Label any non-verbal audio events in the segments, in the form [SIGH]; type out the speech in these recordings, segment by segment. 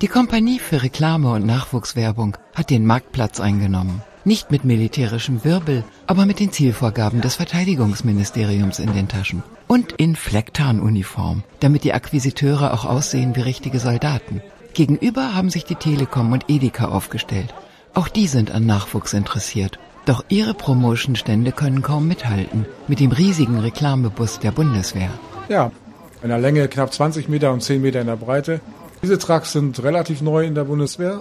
Die Kompanie für Reklame und Nachwuchswerbung hat den Marktplatz eingenommen. Nicht mit militärischem Wirbel, aber mit den Zielvorgaben des Verteidigungsministeriums in den Taschen. Und in Flecktarnuniform, damit die Akquisiteure auch aussehen wie richtige Soldaten. Gegenüber haben sich die Telekom und Edeka aufgestellt. Auch die sind an Nachwuchs interessiert. Doch ihre Promotion-Stände können kaum mithalten mit dem riesigen Reklamebus der Bundeswehr. Ja, in der Länge knapp 20 Meter und 10 Meter in der Breite. Diese Trucks sind relativ neu in der Bundeswehr.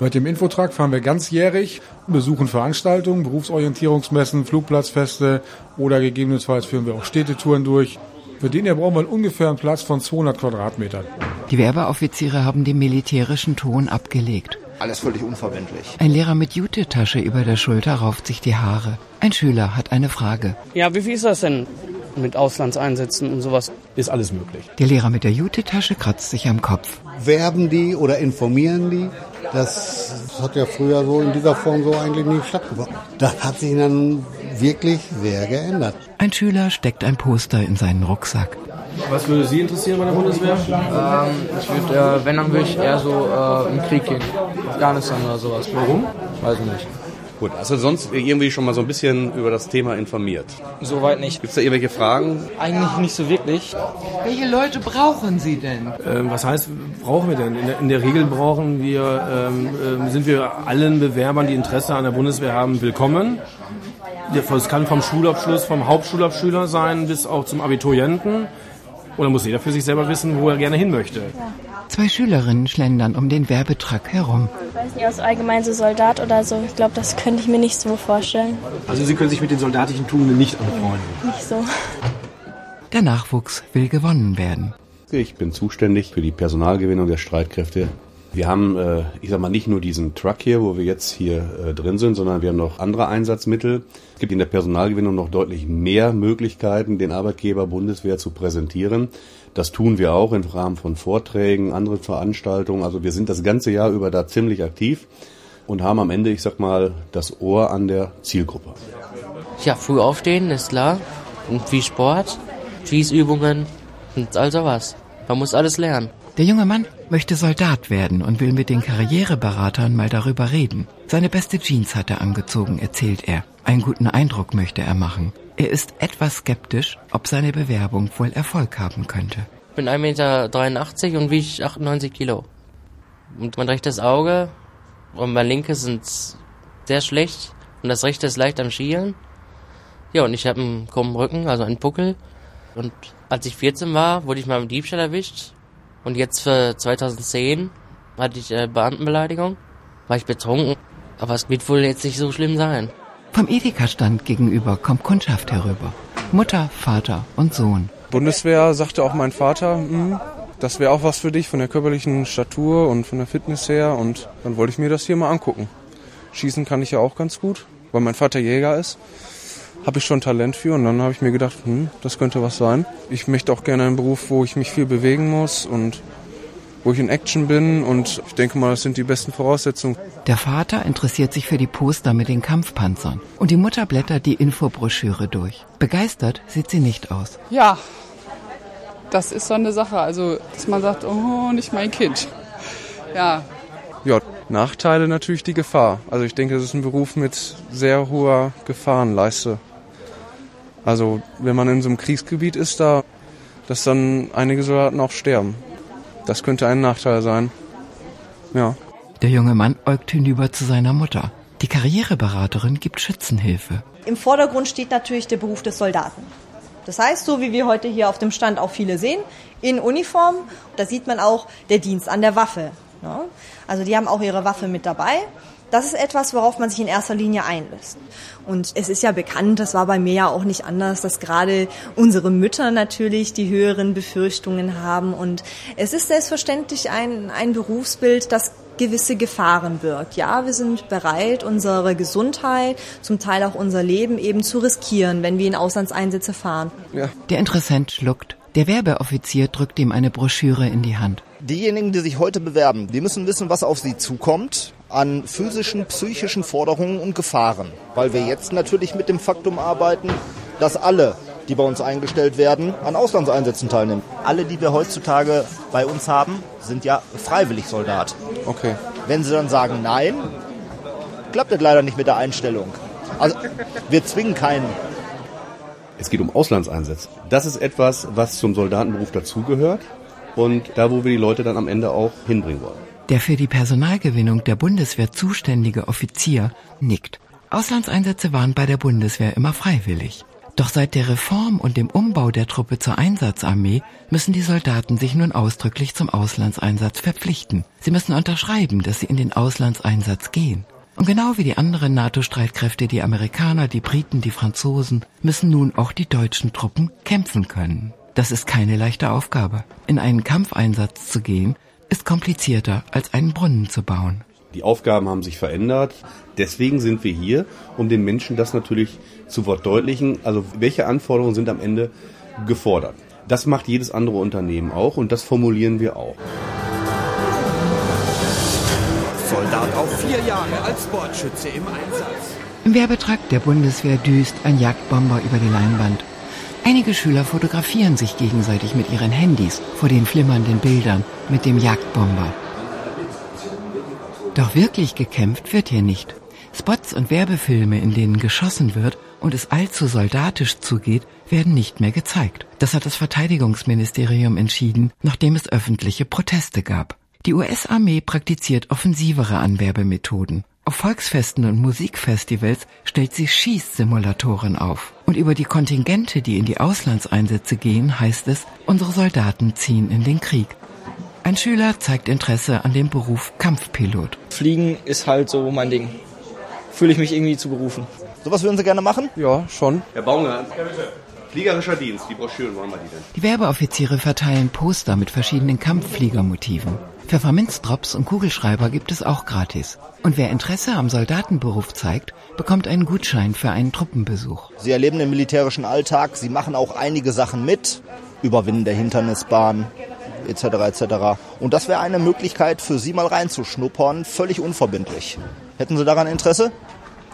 Mit dem Infotruck fahren wir ganzjährig, besuchen Veranstaltungen, Berufsorientierungsmessen, Flugplatzfeste oder gegebenenfalls führen wir auch Städtetouren durch. Für den hier brauchen wir ungefähr einen Platz von 200 Quadratmetern. Die Werbeoffiziere haben den militärischen Ton abgelegt. Alles völlig unverbindlich. Ein Lehrer mit Jutetasche über der Schulter rauft sich die Haare. Ein Schüler hat eine Frage. Ja, wie viel ist das denn mit Auslandseinsätzen und sowas? Ist alles möglich. Der Lehrer mit der Jutetasche kratzt sich am Kopf. Werben die oder informieren die? Das hat ja früher so in dieser Form so eigentlich nicht stattgefunden. Das hat sich dann wirklich sehr geändert. Ein Schüler steckt ein Poster in seinen Rucksack. Was würde Sie interessieren bei der Bundeswehr? Ähm, ich würde, äh, wenn, dann würde ich eher so äh, im Krieg gehen. Afghanistan oder sowas. Warum? Weiß ich nicht. Gut, also sonst irgendwie schon mal so ein bisschen über das Thema informiert. Soweit nicht. Gibt es da irgendwelche Fragen? Eigentlich nicht so wirklich. Welche Leute brauchen Sie denn? Ähm, was heißt, brauchen wir denn? In der, in der Regel brauchen wir, ähm, ähm, sind wir allen Bewerbern, die Interesse an der Bundeswehr haben, willkommen. Es kann vom Schulabschluss, vom Hauptschulabschüler sein bis auch zum Abiturienten. Oder muss jeder für sich selber wissen, wo er gerne hin möchte? Zwei Schülerinnen schlendern um den Werbetruck herum. Ich weiß nicht, aus allgemein so Soldat oder so. Ich glaube, das könnte ich mir nicht so vorstellen. Also Sie können sich mit den soldatischen Tugenden nicht anfreunden? Nicht so. Der Nachwuchs will gewonnen werden. Ich bin zuständig für die Personalgewinnung der Streitkräfte. Wir haben, äh, ich sag mal, nicht nur diesen Truck hier, wo wir jetzt hier äh, drin sind, sondern wir haben noch andere Einsatzmittel. Es gibt in der Personalgewinnung noch deutlich mehr Möglichkeiten, den Arbeitgeber Bundeswehr zu präsentieren. Das tun wir auch im Rahmen von Vorträgen, anderen Veranstaltungen. Also wir sind das ganze Jahr über da ziemlich aktiv und haben am Ende, ich sag mal, das Ohr an der Zielgruppe. Ja, früh aufstehen, ist klar. Und viel Sport, Schießübungen und all sowas. Man muss alles lernen. Der junge Mann möchte Soldat werden und will mit den Karriereberatern mal darüber reden. Seine beste Jeans hat er angezogen, erzählt er. Einen guten Eindruck möchte er machen. Er ist etwas skeptisch, ob seine Bewerbung wohl Erfolg haben könnte. Ich bin 1,83 Meter und wiege 98 Kilo. Und mein rechtes Auge und mein linkes sind sehr schlecht und das rechte ist leicht am Schielen. Ja, und ich habe einen krummen Rücken, also einen Puckel. Und als ich 14 war, wurde ich mal im Diebstahl erwischt. Und jetzt für 2010 hatte ich äh, Beamtenbeleidigung, war ich betrunken. Aber es wird wohl jetzt nicht so schlimm sein. Vom Edeka-Stand gegenüber kommt Kundschaft herüber. Mutter, Vater und Sohn. Bundeswehr sagte auch mein Vater, hm, das wäre auch was für dich von der körperlichen Statur und von der Fitness her. Und dann wollte ich mir das hier mal angucken. Schießen kann ich ja auch ganz gut, weil mein Vater Jäger ist. Habe ich schon Talent für und dann habe ich mir gedacht, hm, das könnte was sein. Ich möchte auch gerne einen Beruf, wo ich mich viel bewegen muss und wo ich in Action bin und ich denke mal, das sind die besten Voraussetzungen. Der Vater interessiert sich für die Poster mit den Kampfpanzern und die Mutter blättert die Infobroschüre durch. Begeistert sieht sie nicht aus. Ja, das ist so eine Sache, also dass man sagt, oh, nicht mein Kind. Ja. Ja, Nachteile natürlich die Gefahr. Also ich denke, das ist ein Beruf mit sehr hoher Gefahrenleiste. Also wenn man in so einem Kriegsgebiet ist, da, dass dann einige Soldaten auch sterben. Das könnte ein Nachteil sein. Ja. Der junge Mann äugt hinüber zu seiner Mutter. Die Karriereberaterin gibt Schützenhilfe. Im Vordergrund steht natürlich der Beruf des Soldaten. Das heißt, so wie wir heute hier auf dem Stand auch viele sehen, in Uniform, da sieht man auch der Dienst an der Waffe. Also die haben auch ihre Waffe mit dabei. Das ist etwas, worauf man sich in erster Linie einlässt. Und es ist ja bekannt, das war bei mir ja auch nicht anders, dass gerade unsere Mütter natürlich die höheren Befürchtungen haben. Und es ist selbstverständlich ein, ein Berufsbild, das gewisse Gefahren birgt. Ja, wir sind bereit, unsere Gesundheit, zum Teil auch unser Leben eben zu riskieren, wenn wir in Auslandseinsätze fahren. Ja. Der Interessent schluckt. Der Werbeoffizier drückt ihm eine Broschüre in die Hand. Diejenigen, die sich heute bewerben, die müssen wissen, was auf sie zukommt an physischen, psychischen Forderungen und Gefahren. Weil wir jetzt natürlich mit dem Faktum arbeiten, dass alle die bei uns eingestellt werden, an Auslandseinsätzen teilnehmen. Alle, die wir heutzutage bei uns haben, sind ja freiwillig Soldat. Okay. Wenn sie dann sagen nein, klappt das leider nicht mit der Einstellung. Also wir zwingen keinen. Es geht um Auslandseinsätze. Das ist etwas, was zum Soldatenberuf dazugehört und da, wo wir die Leute dann am Ende auch hinbringen wollen. Der für die Personalgewinnung der Bundeswehr zuständige Offizier nickt. Auslandseinsätze waren bei der Bundeswehr immer freiwillig. Doch seit der Reform und dem Umbau der Truppe zur Einsatzarmee müssen die Soldaten sich nun ausdrücklich zum Auslandseinsatz verpflichten. Sie müssen unterschreiben, dass sie in den Auslandseinsatz gehen. Und genau wie die anderen NATO-Streitkräfte, die Amerikaner, die Briten, die Franzosen, müssen nun auch die deutschen Truppen kämpfen können. Das ist keine leichte Aufgabe. In einen Kampfeinsatz zu gehen, ist komplizierter, als einen Brunnen zu bauen. Die Aufgaben haben sich verändert. Deswegen sind wir hier, um den Menschen das natürlich zu verdeutlichen. Also welche Anforderungen sind am Ende gefordert? Das macht jedes andere Unternehmen auch und das formulieren wir auch. Soldat auf vier Jahre als Bordschütze im Einsatz. Im Werbetrakt der Bundeswehr düst ein Jagdbomber über die Leinwand. Einige Schüler fotografieren sich gegenseitig mit ihren Handys vor den flimmernden Bildern mit dem Jagdbomber. Doch wirklich gekämpft wird hier nicht. Spots und Werbefilme, in denen geschossen wird und es allzu soldatisch zugeht, werden nicht mehr gezeigt. Das hat das Verteidigungsministerium entschieden, nachdem es öffentliche Proteste gab. Die US-Armee praktiziert offensivere Anwerbemethoden. Auf Volksfesten und Musikfestivals stellt sie Schießsimulatoren auf. Und über die Kontingente, die in die Auslandseinsätze gehen, heißt es, unsere Soldaten ziehen in den Krieg. Ein Schüler zeigt Interesse an dem Beruf Kampfpilot. Fliegen ist halt so mein Ding. Fühle ich mich irgendwie zu berufen. Sowas würden Sie gerne machen? Ja, schon. Herr Baumgart, Fliegerischer Dienst, die Broschüren wollen wir die denn? Die Werbeoffiziere verteilen Poster mit verschiedenen Kampffliegermotiven. Pfefferminzdrops und Kugelschreiber gibt es auch gratis. Und wer Interesse am Soldatenberuf zeigt, bekommt einen Gutschein für einen Truppenbesuch. Sie erleben den militärischen Alltag, Sie machen auch einige Sachen mit, Überwinden der Hindernisbahn etc. etc. Und das wäre eine Möglichkeit für Sie mal reinzuschnuppern, völlig unverbindlich. Hätten Sie daran Interesse?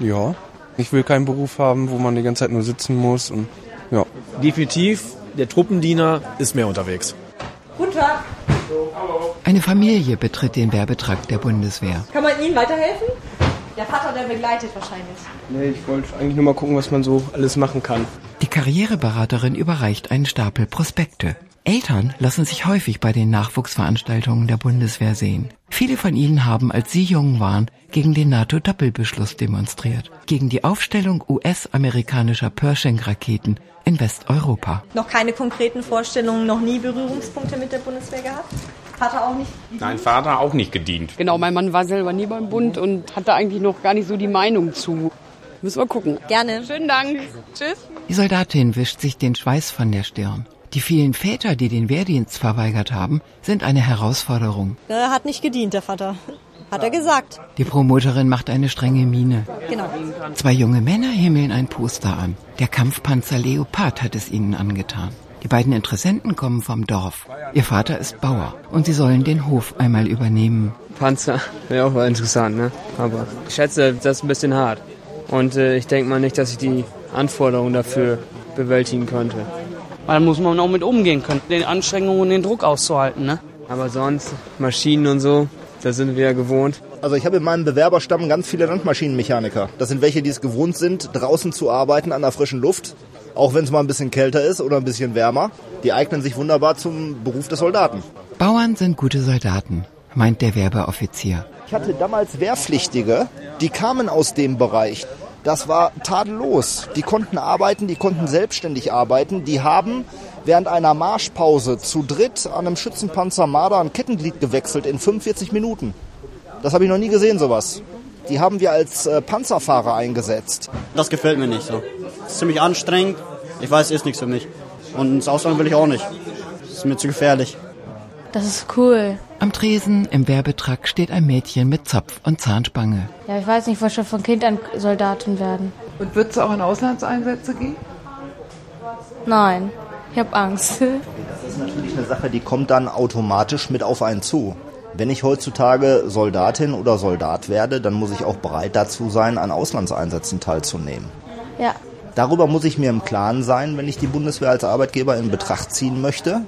Ja. Ich will keinen Beruf haben, wo man die ganze Zeit nur sitzen muss und. Definitiv, der Truppendiener ist mehr unterwegs. Guten Tag. Eine Familie betritt den Werbetrakt der Bundeswehr. Kann man Ihnen weiterhelfen? Der Vater, der begleitet wahrscheinlich. Nee, ich wollte eigentlich nur mal gucken, was man so alles machen kann. Die Karriereberaterin überreicht einen Stapel Prospekte. Eltern lassen sich häufig bei den Nachwuchsveranstaltungen der Bundeswehr sehen. Viele von ihnen haben, als sie jung waren, gegen den NATO-Doppelbeschluss demonstriert. Gegen die Aufstellung US-amerikanischer Pershing-Raketen in Westeuropa. Noch keine konkreten Vorstellungen, noch nie Berührungspunkte mit der Bundeswehr gehabt? Vater auch nicht? Nein, Vater auch nicht gedient. Genau, mein Mann war selber nie beim Bund und hatte eigentlich noch gar nicht so die Meinung zu. Müssen wir gucken. Gerne. Schönen Dank. Tschüss. Die Soldatin wischt sich den Schweiß von der Stirn. Die vielen Väter, die den Wehrdienst verweigert haben, sind eine Herausforderung. Er hat nicht gedient, der Vater. Hat er gesagt. Die Promoterin macht eine strenge Miene. Genau. Zwei junge Männer himmeln ein Poster an. Der Kampfpanzer Leopard hat es ihnen angetan. Die beiden Interessenten kommen vom Dorf. Ihr Vater ist Bauer und sie sollen den Hof einmal übernehmen. Panzer wäre auch mal interessant, ne? Aber ich schätze, das ist ein bisschen hart. Und äh, ich denke mal nicht, dass ich die Anforderungen dafür bewältigen könnte. Da muss man auch mit umgehen können, den Anstrengungen und den Druck auszuhalten, ne? Aber sonst, Maschinen und so, das sind wir ja gewohnt. Also ich habe in meinem Bewerberstamm ganz viele Landmaschinenmechaniker. Das sind welche, die es gewohnt sind, draußen zu arbeiten an der frischen Luft. Auch wenn es mal ein bisschen kälter ist oder ein bisschen wärmer. Die eignen sich wunderbar zum Beruf des Soldaten. Bauern sind gute Soldaten, meint der Werbeoffizier. Ich hatte damals Wehrpflichtige, die kamen aus dem Bereich. Das war tadellos. Die konnten arbeiten, die konnten selbstständig arbeiten. Die haben während einer Marschpause zu dritt an einem Schützenpanzer Marder ein Kettenglied gewechselt in 45 Minuten. Das habe ich noch nie gesehen, sowas. Die haben wir als äh, Panzerfahrer eingesetzt. Das gefällt mir nicht so. Das ist ziemlich anstrengend. Ich weiß, ist nichts für mich. Und ins Ausland will ich auch nicht. Das ist mir zu gefährlich. Das ist cool. Am Tresen im Werbetrakt steht ein Mädchen mit Zopf und Zahnspange. Ja, ich weiß nicht, ich wollte schon von Kind an Soldatin werden. Und würdest du auch in Auslandseinsätze gehen? Nein, ich habe Angst. Das ist natürlich eine Sache, die kommt dann automatisch mit auf einen zu. Wenn ich heutzutage Soldatin oder Soldat werde, dann muss ich auch bereit dazu sein, an Auslandseinsätzen teilzunehmen. Ja. Darüber muss ich mir im Klaren sein, wenn ich die Bundeswehr als Arbeitgeber in Betracht ziehen möchte.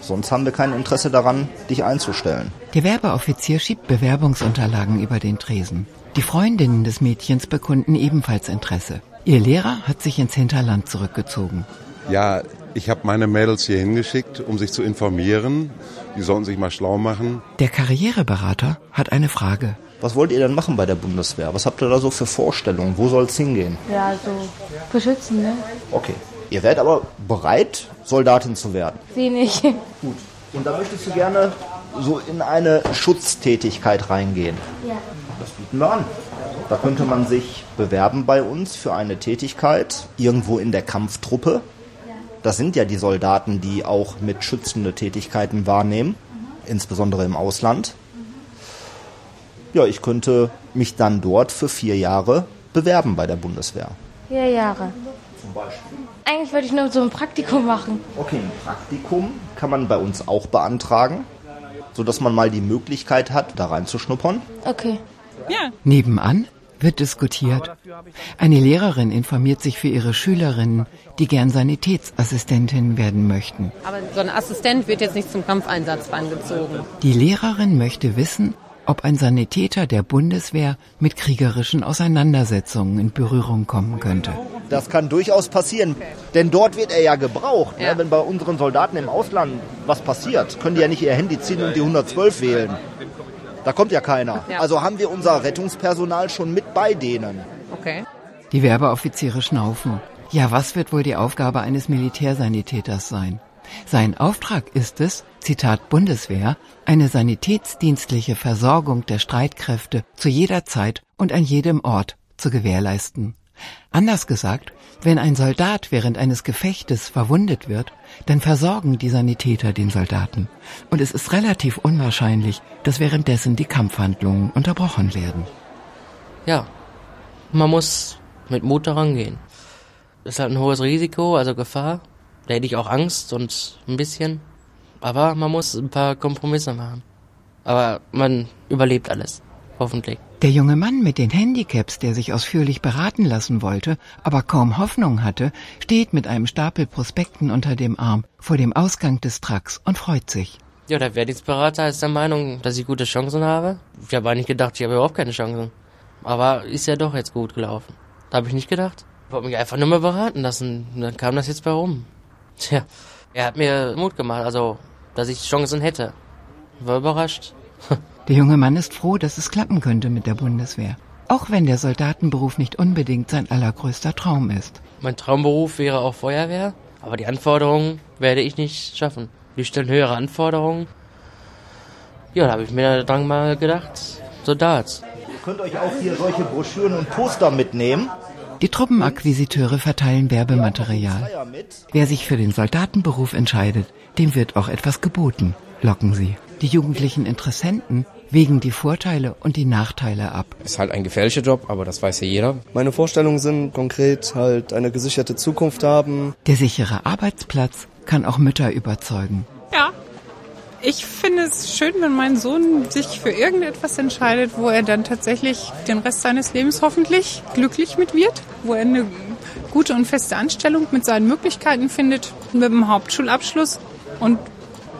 Sonst haben wir kein Interesse daran, dich einzustellen. Der Werbeoffizier schiebt Bewerbungsunterlagen über den Tresen. Die Freundinnen des Mädchens bekunden ebenfalls Interesse. Ihr Lehrer hat sich ins Hinterland zurückgezogen. Ja, ich habe meine Mädels hier hingeschickt, um sich zu informieren. Die sollten sich mal schlau machen. Der Karriereberater hat eine Frage. Was wollt ihr denn machen bei der Bundeswehr? Was habt ihr da so für Vorstellungen? Wo soll es hingehen? Ja, so beschützen, ne? Okay. Ihr werdet aber bereit, Soldatin zu werden. Sie nicht. Gut. Und da möchtest du gerne so in eine Schutztätigkeit reingehen. Ja. Das bieten wir an. Da könnte man sich bewerben bei uns für eine Tätigkeit irgendwo in der Kampftruppe. Das sind ja die Soldaten, die auch mit schützende Tätigkeiten wahrnehmen, insbesondere im Ausland. Ja, ich könnte mich dann dort für vier Jahre bewerben bei der Bundeswehr. Vier Jahre. Zum Beispiel. Eigentlich wollte ich nur so ein Praktikum machen. Okay, ein Praktikum kann man bei uns auch beantragen, sodass man mal die Möglichkeit hat, da reinzuschnuppern. Okay. Ja. Nebenan wird diskutiert. Eine Lehrerin informiert sich für ihre Schülerinnen, die gern Sanitätsassistentin werden möchten. Aber so ein Assistent wird jetzt nicht zum Kampfeinsatz rangezogen. Die Lehrerin möchte wissen, ob ein Sanitäter der Bundeswehr mit kriegerischen Auseinandersetzungen in Berührung kommen könnte. Das kann durchaus passieren, denn dort wird er ja gebraucht. Ja. Ne? Wenn bei unseren Soldaten im Ausland was passiert, können die ja nicht ihr Handy ziehen und die 112 wählen. Da kommt ja keiner. Ja. Also haben wir unser Rettungspersonal schon mit bei denen. Okay. Die Werbeoffiziere schnaufen. Ja, was wird wohl die Aufgabe eines Militärsanitäters sein? Sein Auftrag ist es, Zitat Bundeswehr, eine sanitätsdienstliche Versorgung der Streitkräfte zu jeder Zeit und an jedem Ort zu gewährleisten. Anders gesagt, wenn ein Soldat während eines Gefechtes verwundet wird, dann versorgen die Sanitäter den Soldaten. Und es ist relativ unwahrscheinlich, dass währenddessen die Kampfhandlungen unterbrochen werden. Ja, man muss mit Mut daran gehen. Das ist halt ein hohes Risiko, also Gefahr. Da hätte ich auch Angst und ein bisschen. Aber man muss ein paar Kompromisse machen. Aber man überlebt alles. Hoffentlich. Der junge Mann mit den Handicaps, der sich ausführlich beraten lassen wollte, aber kaum Hoffnung hatte, steht mit einem Stapel Prospekten unter dem Arm vor dem Ausgang des Trucks und freut sich. Ja, der Wehrdienstberater ist der Meinung, dass ich gute Chancen habe. Ich habe eigentlich gedacht, ich habe überhaupt keine Chancen. Aber ist ja doch jetzt gut gelaufen. Da habe ich nicht gedacht. Ich wollte mich einfach nur mal beraten lassen. Dann kam das jetzt bei rum. Tja, er hat mir Mut gemacht, also, dass ich Chancen hätte. War überrascht. [LAUGHS] Der junge Mann ist froh, dass es klappen könnte mit der Bundeswehr. Auch wenn der Soldatenberuf nicht unbedingt sein allergrößter Traum ist. Mein Traumberuf wäre auch Feuerwehr, aber die Anforderungen werde ich nicht schaffen. Die stellen höhere Anforderungen. Ja, da habe ich mir dann mal gedacht, Soldat. Ihr könnt euch auch hier solche Broschüren und Poster mitnehmen. Die Truppenakquisiteure verteilen Werbematerial. Wer sich für den Soldatenberuf entscheidet, dem wird auch etwas geboten, locken sie. Die jugendlichen Interessenten wägen die Vorteile und die Nachteile ab. Ist halt ein gefährlicher Job, aber das weiß ja jeder. Meine Vorstellungen sind konkret halt eine gesicherte Zukunft haben. Der sichere Arbeitsplatz kann auch Mütter überzeugen. Ja. Ich finde es schön, wenn mein Sohn sich für irgendetwas entscheidet, wo er dann tatsächlich den Rest seines Lebens hoffentlich glücklich mit wird, wo er eine gute und feste Anstellung mit seinen Möglichkeiten findet, mit dem Hauptschulabschluss und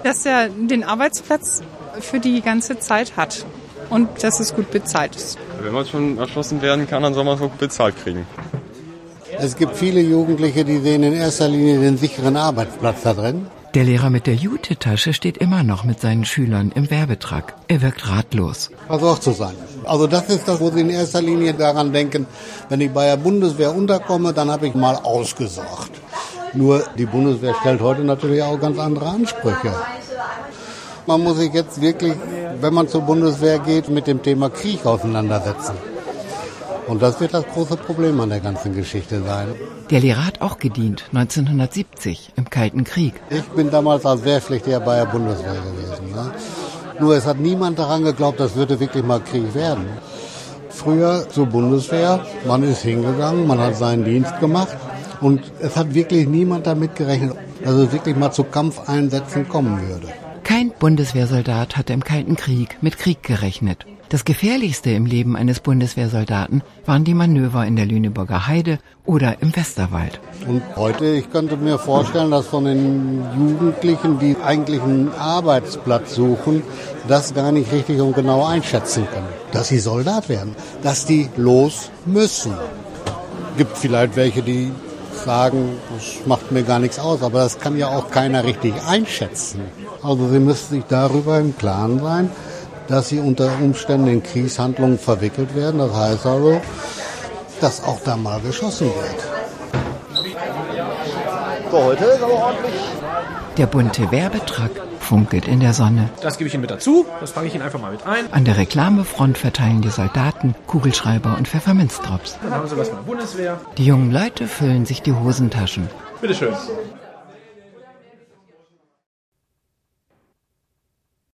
dass er den Arbeitsplatz für die ganze Zeit hat und dass es gut bezahlt ist. Wenn man schon erschossen werden kann, dann soll man es auch gut bezahlt kriegen. Es gibt viele Jugendliche, die sehen in erster Linie den sicheren Arbeitsplatz da drin. Der Lehrer mit der Jute-Tasche steht immer noch mit seinen Schülern im Werbetrag. Er wirkt ratlos. Versorgt zu sein. Also das ist das, wo sie in erster Linie daran denken, wenn ich bei der Bundeswehr unterkomme, dann habe ich mal ausgesorgt. Nur die Bundeswehr stellt heute natürlich auch ganz andere Ansprüche. Man muss sich jetzt wirklich, wenn man zur Bundeswehr geht, mit dem Thema Krieg auseinandersetzen. Und das wird das große Problem an der ganzen Geschichte sein. Der Lehrer hat auch gedient, 1970, im Kalten Krieg. Ich bin damals als Wehrpflichtiger bei der Bundeswehr gewesen. Ne? Nur es hat niemand daran geglaubt, das würde wirklich mal Krieg werden. Früher zur Bundeswehr, man ist hingegangen, man hat seinen Dienst gemacht und es hat wirklich niemand damit gerechnet, dass es wirklich mal zu Kampfeinsätzen kommen würde. Kein Bundeswehrsoldat hatte im Kalten Krieg mit Krieg gerechnet. Das Gefährlichste im Leben eines Bundeswehrsoldaten waren die Manöver in der Lüneburger Heide oder im Westerwald. Und heute, ich könnte mir vorstellen, dass von den Jugendlichen, die eigentlich einen Arbeitsplatz suchen, das gar nicht richtig und genau einschätzen können. Dass sie Soldat werden, dass die los müssen. Gibt vielleicht welche, die sagen, das macht mir gar nichts aus, aber das kann ja auch keiner richtig einschätzen. Also sie müssen sich darüber im Klaren sein, dass sie unter Umständen in Kriegshandlungen verwickelt werden. Das heißt also, dass auch da mal geschossen wird. So, heute ist aber ordentlich. Der bunte Werbetruck funkelt in der Sonne. Das gebe ich Ihnen mit dazu. Das fange ich Ihnen einfach mal mit ein. An der Reklamefront verteilen die Soldaten Kugelschreiber und Pfefferminzdrops. Dann haben Sie was von der Bundeswehr. Die jungen Leute füllen sich die Hosentaschen. Bitteschön.